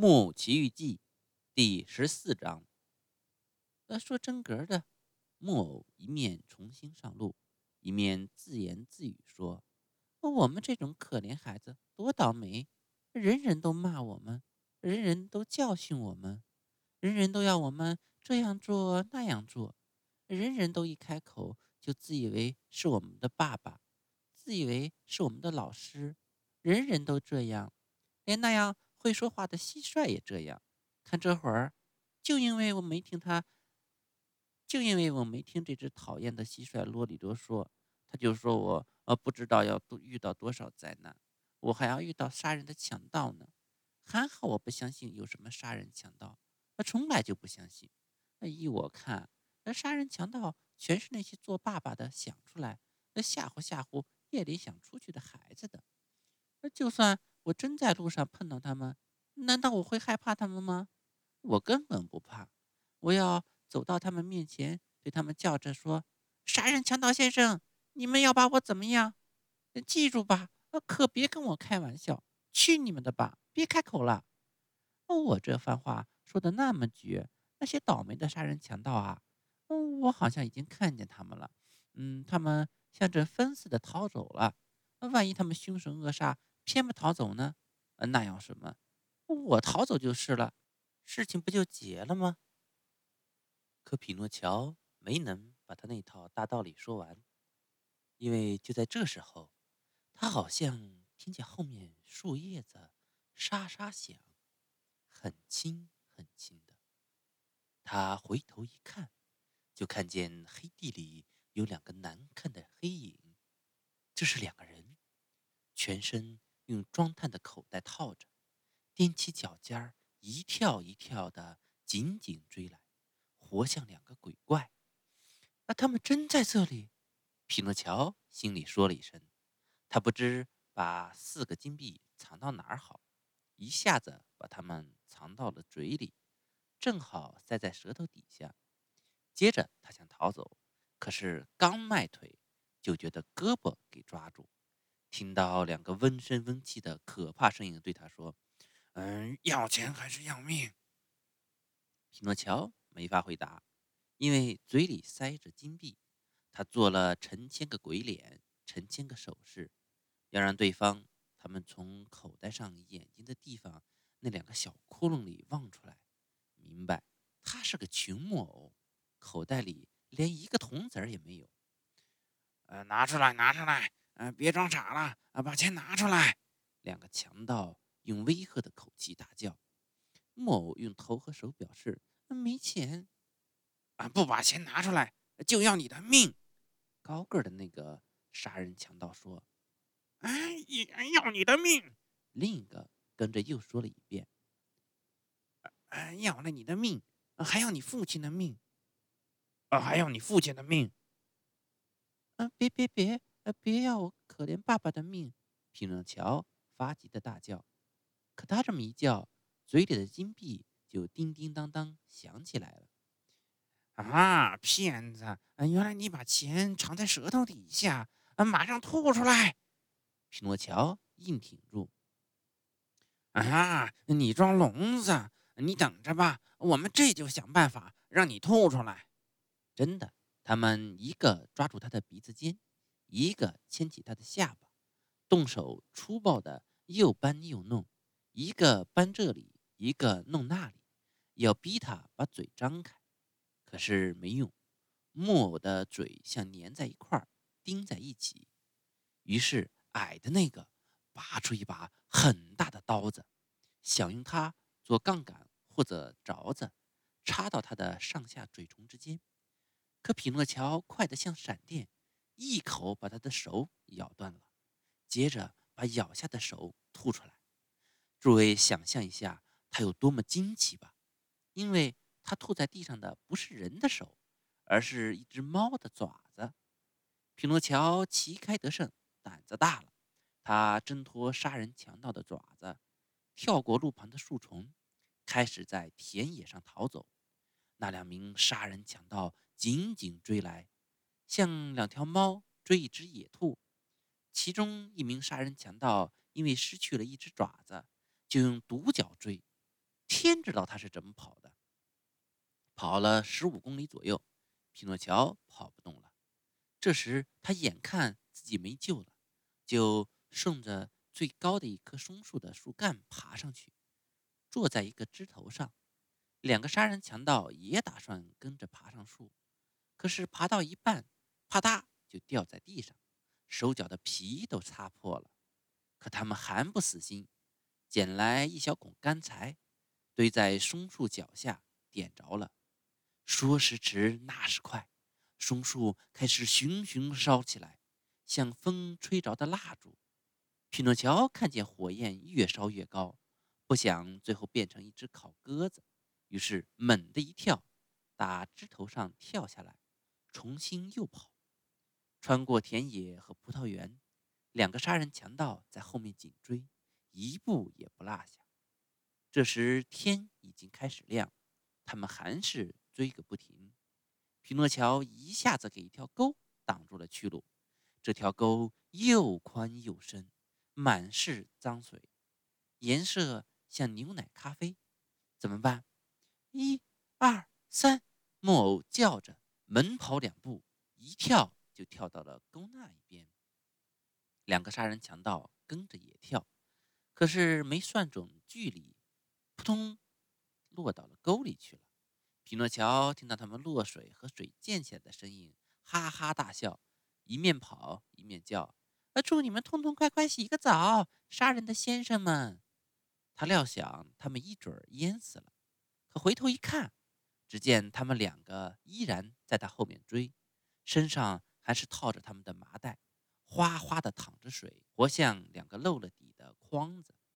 木偶奇遇记第十四章。呃，说真格的，木偶一面重新上路，一面自言自语说：“我们这种可怜孩子多倒霉，人人都骂我们，人人都教训我们，人人都要我们这样做那样做，人人都一开口就自以为是我们的爸爸，自以为是我们的老师，人人都这样，连那样。”会说话的蟋蟀也这样，看这会儿，就因为我没听他，就因为我没听这只讨厌的蟋蟀啰里啰嗦，他就说我呃不知道要遇到多少灾难，我还要遇到杀人的强盗呢。还好我不相信有什么杀人强盗，我从来就不相信。那依我看，那杀人强盗全是那些做爸爸的想出来，那吓唬吓唬夜里想出去的孩子的。那就算。我真在路上碰到他们，难道我会害怕他们吗？我根本不怕。我要走到他们面前，对他们叫着说：“杀人强盗先生，你们要把我怎么样？记住吧，可别跟我开玩笑！去你们的吧，别开口了。”我这番话说的那么绝，那些倒霉的杀人强盗啊，我好像已经看见他们了。嗯，他们像阵风似的逃走了。万一他们凶神恶煞？偏不逃走呢？那要什么？我逃走就是了，事情不就结了吗？可匹诺乔没能把他那套大道理说完，因为就在这时候，他好像听见后面树叶子沙沙响，很轻很轻的。他回头一看，就看见黑地里有两个难看的黑影，这是两个人，全身。用装炭的口袋套着，踮起脚尖儿，一跳一跳的，紧紧追来，活像两个鬼怪。啊，他们真在这里！匹诺乔心里说了一声。他不知把四个金币藏到哪儿好，一下子把它们藏到了嘴里，正好塞在舌头底下。接着他想逃走，可是刚迈腿，就觉得胳膊给抓住。听到两个温声温气的可怕声音对他说：“嗯，要钱还是要命？”匹诺乔没法回答，因为嘴里塞着金币。他做了成千个鬼脸，成千个手势，要让对方他们从口袋上眼睛的地方那两个小窟窿里望出来，明白他是个穷木偶，口袋里连一个铜子儿也没有。呃，拿出来，拿出来。啊！别装傻了啊！把钱拿出来！两个强盗用威吓的口气大叫。木偶用头和手表示没钱。啊！不把钱拿出来，就要你的命！高个的那个杀人强盗说：“哎，要你的命！”另一个跟着又说了一遍：“哎，要了你的命，还要你父亲的命，啊，还要你父亲的命！”啊！别别别！别要我可怜爸爸的命！匹诺乔发急的大叫。可他这么一叫，嘴里的金币就叮叮当当响起来了。啊，骗子！原来你把钱藏在舌头底下啊，马上吐出来！匹诺乔硬挺住。啊，你装聋子！你等着吧，我们这就想办法让你吐出来。真的，他们一个抓住他的鼻子尖。一个牵起他的下巴，动手粗暴的又搬又弄，一个搬这里，一个弄那里，要逼他把嘴张开，可是没用，木偶的嘴像粘在一块儿，钉在一起。于是矮的那个拔出一把很大的刀子，想用它做杠杆或者凿子，插到他的上下嘴唇之间。可匹诺乔快得像闪电。一口把他的手咬断了，接着把咬下的手吐出来。诸位想象一下，他有多么惊奇吧？因为他吐在地上的不是人的手，而是一只猫的爪子。匹诺乔旗开得胜，胆子大了。他挣脱杀人强盗的爪子，跳过路旁的树丛，开始在田野上逃走。那两名杀人强盗紧紧追来。像两条猫追一只野兔，其中一名杀人强盗因为失去了一只爪子，就用独角追，天知道他是怎么跑的。跑了十五公里左右，匹诺乔跑不动了。这时他眼看自己没救了，就顺着最高的一棵松树的树干爬上去，坐在一个枝头上。两个杀人强盗也打算跟着爬上树，可是爬到一半，啪嗒就掉在地上，手脚的皮都擦破了。可他们还不死心，捡来一小捆干柴，堆在松树脚下，点着了。说时迟，那时快，松树开始熊熊烧起来，像风吹着的蜡烛。匹诺乔看见火焰越烧越高，不想最后变成一只烤鸽子。于是猛地一跳，打枝头上跳下来，重新又跑，穿过田野和葡萄园，两个杀人强盗在后面紧追，一步也不落下。这时天已经开始亮，他们还是追个不停。匹诺乔一下子给一条沟挡住了去路，这条沟又宽又深，满是脏水，颜色像牛奶咖啡，怎么办？一、二、三，木偶叫着，猛跑两步，一跳就跳到了沟那一边。两个杀人强盗跟着也跳，可是没算准距离，扑通，落到了沟里去了。匹诺乔听到他们落水和水溅起来的声音，哈哈大笑，一面跑一面叫：“啊，祝你们痛痛快快洗个澡，杀人的先生们！”他料想他们一准儿淹死了。可回头一看，只见他们两个依然在他后面追，身上还是套着他们的麻袋，哗哗的淌着水，活像两个漏了底的筐子。